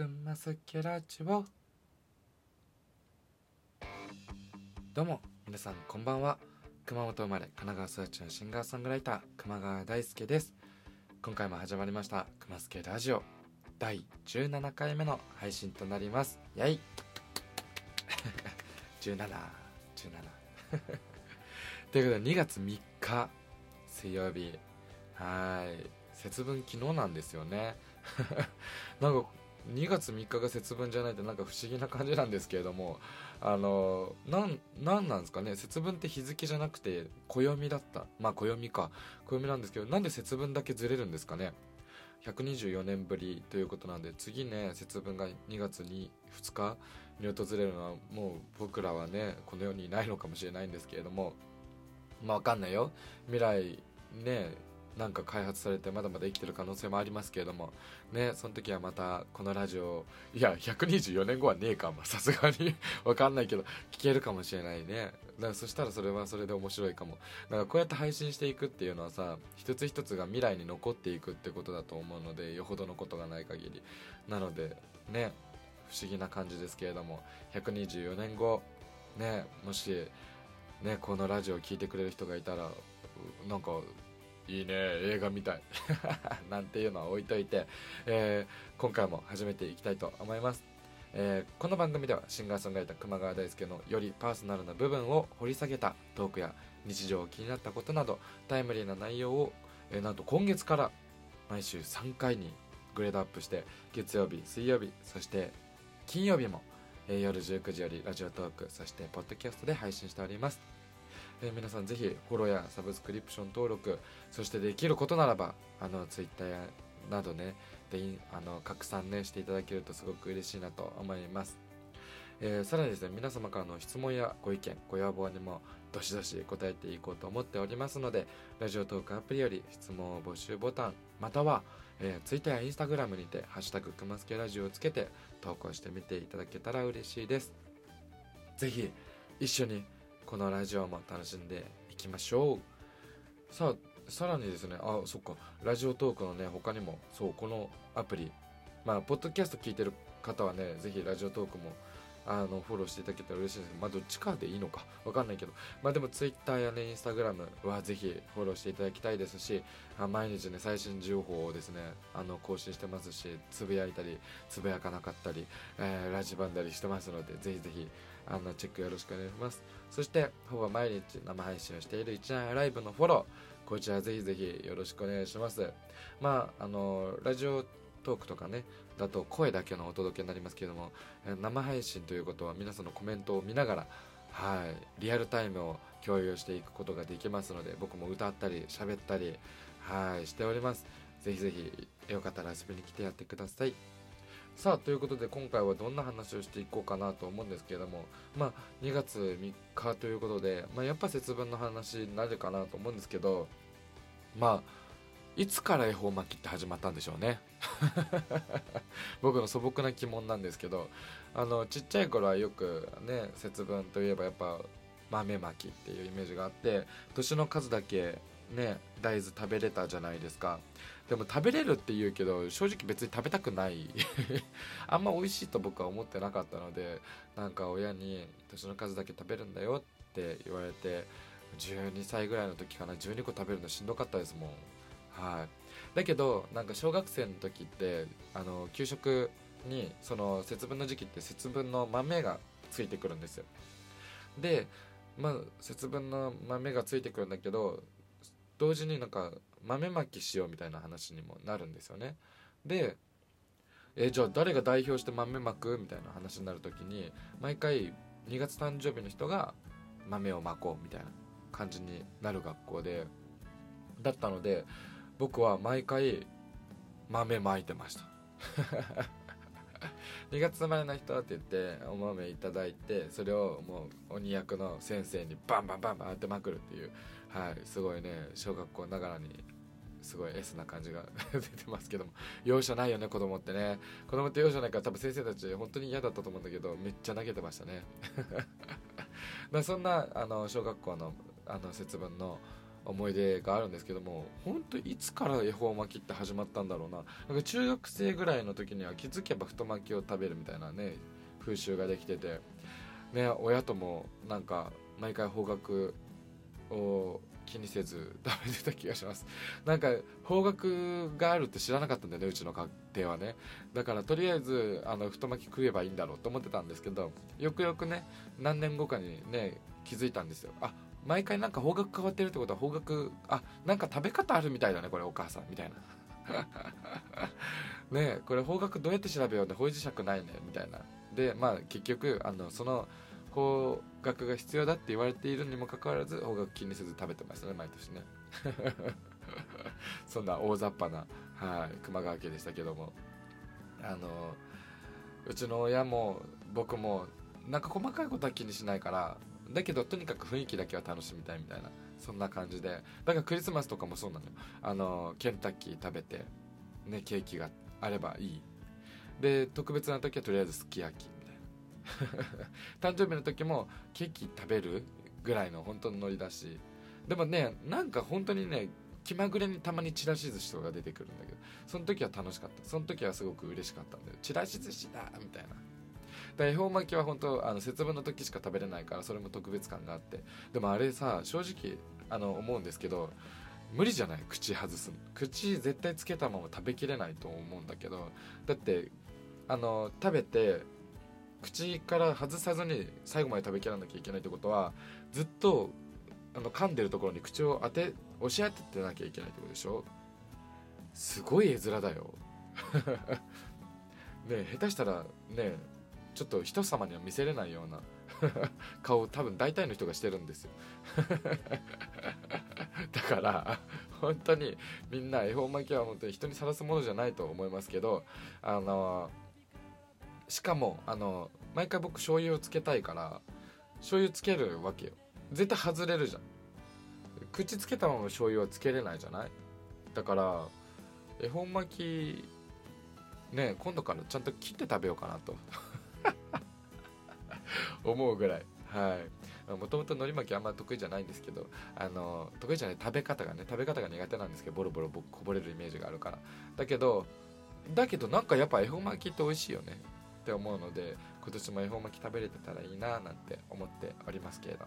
くますけラジオどうも皆さんこんばんは。熊本生まれ神奈川育ちのシンガーソングライター熊川大輔です。今回も始まりました熊助ラジオ。第17回目の配信となります。やい1717 17ということで2月3日水曜日。はい。節分昨日なんですよね。なんか2月3日が節分じゃないってなんか不思議な感じなんですけれどもあのなんなんなんですかね。節分って日付じゃなくて暦だった。まあ暦か。暦なんですけどなんで節分だけずれるんですかね。124年ぶりということなんで次ね節分が2月に2日に訪れるのはもう僕らはねこの世にいないのかもしれないんですけれどもまあわかんないよ。未来ねなんか開発されてまだまだ生きてる可能性もありますけれどもねその時はまたこのラジオいや124年後はねえかさすがに。わかんないけど聞けるかもしれないね。だからそしたらそれはそれで面白いかも。だからこうやって配信していくっていうのはさ一つ一つが未来に残っていくってことだと思うのでよほどのことがない限り。なのでね不思議な感じですけれども124年後ねもしねこのラジオを聴いてくれる人がいたらなんかいいね映画みたい。なんていうのは置いといて、えー、今回も始めていきたいと思います、えー、この番組ではシンガーソングライター熊川大輔のよりパーソナルな部分を掘り下げたトークや日常気になったことなどタイムリーな内容を、えー、なんと今月から毎週3回にグレードアップして月曜日水曜日そして金曜日も、えー、夜19時よりラジオトークそしてポッドキャストで配信しております。えー、皆さんぜひフォローやサブスクリプション登録そしてできることならばあのツイッターなどねであの拡散ねしていただけるとすごく嬉しいなと思います、えー、さらにですね皆様からの質問やご意見ご要望にもどしどし答えていこうと思っておりますのでラジオトークアプリより質問募集ボタンまたは、えー、ツイッターやインスタグラムにて「ハッシュタグくますけラジオ」をつけて投稿してみていただけたら嬉しいです。ぜひ一緒にこのラジオも楽しんでいきましょう。さあさらにですねあそっか。ラジオトークのね他にもそうこのアプリ。まあポッドキャスト聞いてる方はねぜひラジオトークもあのフォローしていただけたら嬉しいです。まあどっちかでいいのかわかんないけど。まあでも Twitter やねインスタグラムはぜひフォローしていただきたいですし毎日ね最新情報をですねあの更新してますしつぶやいたりつぶやかなかったり、えー、ラジバンだりしてますのでぜひぜひあのチェックよろしくお願いします。そしてほぼ毎日生配信をしている一覧ライブのフォローこちらぜひぜひよろしくお願いします。まああのラジオトークとかねだと声だけのお届けになりますけれども生配信ということは皆さんのコメントを見ながらはいリアルタイムを共有していくことができますので僕も歌ったり喋ったりはいしております。ぜひぜひよかったら遊びに来てやってください。さあということで今回はどんな話をしていこうかなと思うんですけれどもまあ2月3日ということで、まあ、やっぱ節分の話になるかなと思うんですけどまあいつから恵方巻きって始まったんでしょうね。僕の素朴な疑問なんですけどあのちっちゃい頃はよくね節分といえばやっぱ豆巻きっていうイメージがあって年の数だけね大豆食べれたじゃないですか。でも食べれるって言うけど正直別に食べたくない。あんま美味しいと僕は思ってなかったのでなんか親に年の数だけ食べるんだよって言われて12歳ぐらいの時かな12個食べるのしんどかったですもん。はい。だけどなんか小学生の時ってあの給食にその節分の時期って節分の豆がついてくるんですよ。でまあ節分の豆がついてくるんだけど同時になんか豆まきしようみたいな話にもなるんですよね。でえじゃあ誰が代表して豆まくみたいな話になる時に毎回2月誕生日の人が豆をまこうみたいな感じになる学校でだったので僕は毎回豆まいてました。2月生まれの人って言ってお豆いただいてそれをもう鬼役の先生にバンバンバンバン当てまくるっていうはいすごいね小学校ながらにすごい S な感じが 出てますけども。容赦ないよね子供ってね。子供って容赦ないから多分先生たち本当に嫌だったと思うんだけどめっちゃ投げてましたね。まそんなあの小学校のあの節分の思い出があるんですけども本当いつから恵方巻きって始まったんだろうな。なんか中学生ぐらいの時には気づけば太巻きを食べるみたいなね風習ができてて、ね、親ともなんか毎回方角を気にせず 食べてた気がします。なんか方角があるって知らなかったんだよねうちの家庭はね。だからとりあえずあの太巻き食えばいいんだろうと思ってたんですけどよくよくね何年後かにね気づいたんですよ。あ毎回なんか方角変わってるってことは方角あなんか食べ方あるみたいだねこれお母さん。みたいな。ねこれ方角どうやって調べようね方位磁石ないねみたいな。でまあ結局あのその方角が必要だって言われているにもかかわらず方角気にせず食べてましたね毎年ね。そんな大雑把な、はい、熊川家でしたけども。あのうちの親も僕もなんか細かいことは気にしないからだけどとにかく雰囲気だけは楽しみたいみたいなそんな感じで。だからクリスマスとかもそうなのよ。あのケンタッキー食べてねケーキがあればいい。で特別な時はとりあえずすき焼き。誕生日の時もケーキ食べるぐらいの本当のノリだし。でもねなんか本当にね気まぐれにたまにちらし寿司とか出てくるんだけどその時は楽しかった。その時はすごく嬉しかったんだよ。ちらし寿司だみたいな。恵方巻きは本当あの節分の時しか食べれないからそれも特別感があって。でもあれさ正直あの思うんですけど無理じゃない？口外す口絶対つけたまま食べきれないと思うんだけど。だってあの食べて口から外さずに最後まで食べきらなきゃいけないってことはずっとあの噛んでるところに口を当て押し当ててなきゃいけないってことでしょ？すごい絵面だよ。ね下手したらねちょっと人様には見せれないような 顔多分大体の人がしてるんですよ。だから本当にみんな恵方巻きは本当に人にさらすものじゃないと思いますけどあのしかもあの毎回僕醤油をつけたいから醤油つけるわけよ。絶対外れるじゃん。口つけたまま醤油はつけれないじゃない？だから恵方巻きね今度からちゃんと切って食べようかなと。思うぐらい。はい。もともと海苔巻きあんま得意じゃないんですけどあの得意じゃない食べ方がね食べ方が苦手なんですけどボロボロこぼれるイメージがあるから。だけどだけどなんかやっぱ恵方巻きって美味しいよね。って思うので今年も恵方巻き食べれてたらいいななんて思っておりますけれど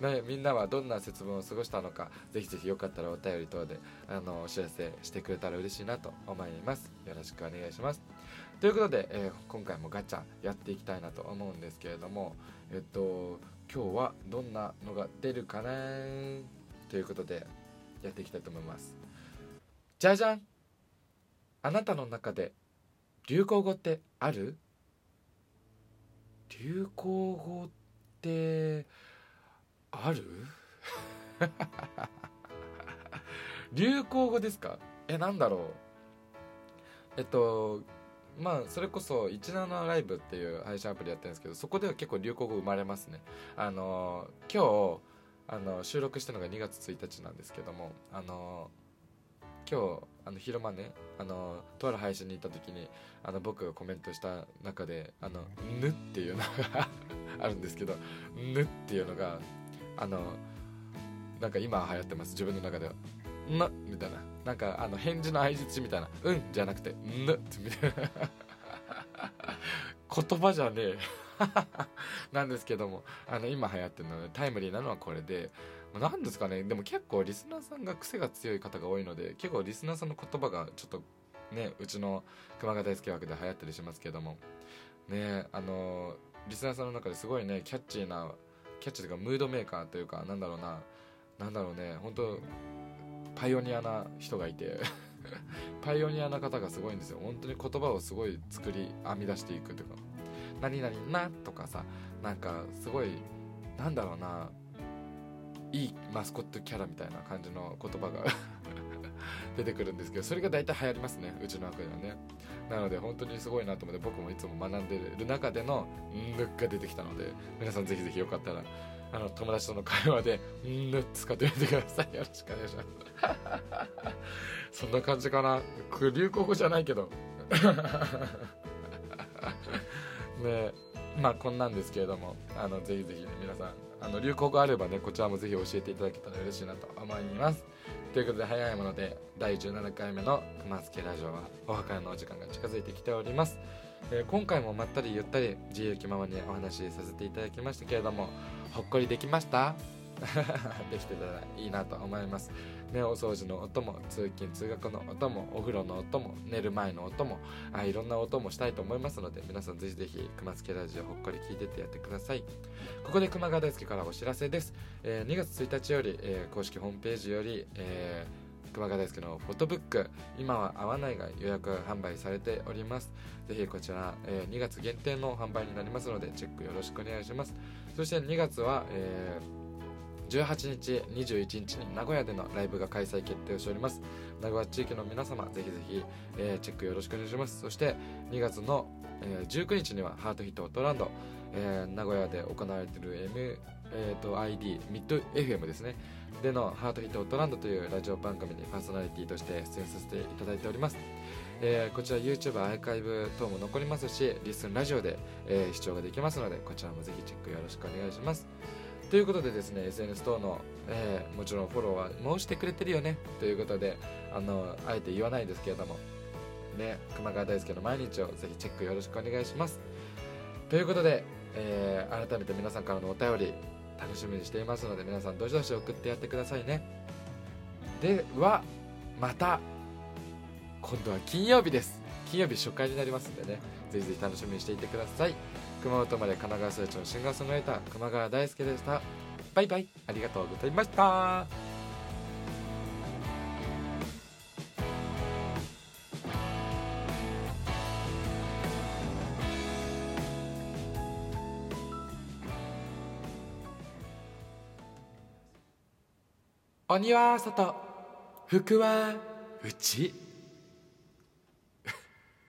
ね、みんなはどんな節分を過ごしたのかぜひぜひよかったらお便り等であのお知らせしてくれたら嬉しいなと思います。よろしくお願いします。ということで、えー、今回もガチャやっていきたいなと思うんですけれどもえっと今日はどんなのが出るかなということでやっていきたいと思います。じゃじゃん！あなたの中で流行語ってある？流行語ってある？流行語ですか？えなんだろう？えっとまあそれこそ17ライブっていう配信アプリやってるんですけどそこでは結構流行語生まれますね。あの今日あの収録したのが2月1日なんですけどもあの今日あの昼間ねあのとある配信に行った時にあの僕がコメントした中で「あのぬ」っていうのが あるんですけど「ぬ」っていうのがあのなんか今流行ってます。自分の中では「な」みたいな。なんかあの返事の相づちみたいな「うん」じゃなくて「ぬ」ってみたいな。言葉じゃねえ。なんですけども。あの今流行ってるのでタイムリーなのはこれで何ですかね。でも結構リスナーさんが癖が強い方が多いので結構リスナーさんの言葉がちょっとねうちの熊谷大輔枠で流行ったりしますけども。ねあのリスナーさんの中ですごいねキャッチーなキャッチーというかムードメーカーというかなんだろうななんだろうね本当パイオニアな人がいて パイオニアな方がすごいんですよ。本当に言葉をすごい作り編み出していくというか「何々な」とかさなんかすごいなんだろうないいマスコットキャラみたいな感じの言葉が 出てくるんですけどそれが大体流行りますねうちの中ではね。なので本当にすごいなと思って僕もいつも学んでる中での「んぬ」が出てきたので皆さんぜひぜひよかったらあの友達との会話で「んぬ」使ってみてください。よろしくお願いします。そんな感じかな。流行語じゃないけど。ねまあこんなんですけれどもあのぜひぜひね皆さんあの流行語あればねこちらもぜひ教えていただけたら嬉しいなと思います。ということで早いもので第17回目の熊助ラジオはお別れのお時間が近づいてきております、えー今回もまったりゆったり自由気ままにお話しさせていただきましたけれどもほっこりできました？できてたらいいなと思います。ね、お掃除の音も通勤通学の音もお風呂の音も寝る前の音もあいろんな音もしたいと思いますので皆さんぜひぜひ熊助ラジオほっこり聞いててやってください。ここで熊川大輔からお知らせです、えー2月1日より、えー公式ホームページより、えー熊川大輔のフォトブック今は合わないが予約販売されております。ぜひこちら、えー2月限定の販売になりますのでチェックよろしくお願いします。そして2月は、えー18日、21日に名古屋でのライブが開催決定をしております。名古屋地域の皆様ぜひぜひ、えーチェックよろしくお願いします。そして2月の、えー19日にはハートヒットオートランド、えー名古屋で行われている M、えー、と ID ミッド FM ですね。でのハートヒットオートランドというラジオ番組にパーソナリティとして出演させていただいております。えーこちら YouTube アーカイブ等も残りますしリスンラジオで、えー視聴ができますのでこちらもぜひチェックよろしくお願いします。ということでですね SNS 等の、えーもちろんフォローはもうしてくれてるよねということであのあえて言わないですけれどもね熊川大輔の毎日をぜひチェックよろしくお願いします。ということで、えー改めて皆さんからのお便り楽しみにしていますので皆さんどしどし送ってやってくださいね。ではまた今度は金曜日です。金曜日初回になりますんでねぜひぜひ楽しみにしていてください。熊本まで神奈川数値のシンガーソングライター熊川大輔でした。バイバイ。ありがとうございました。鬼は外服は内。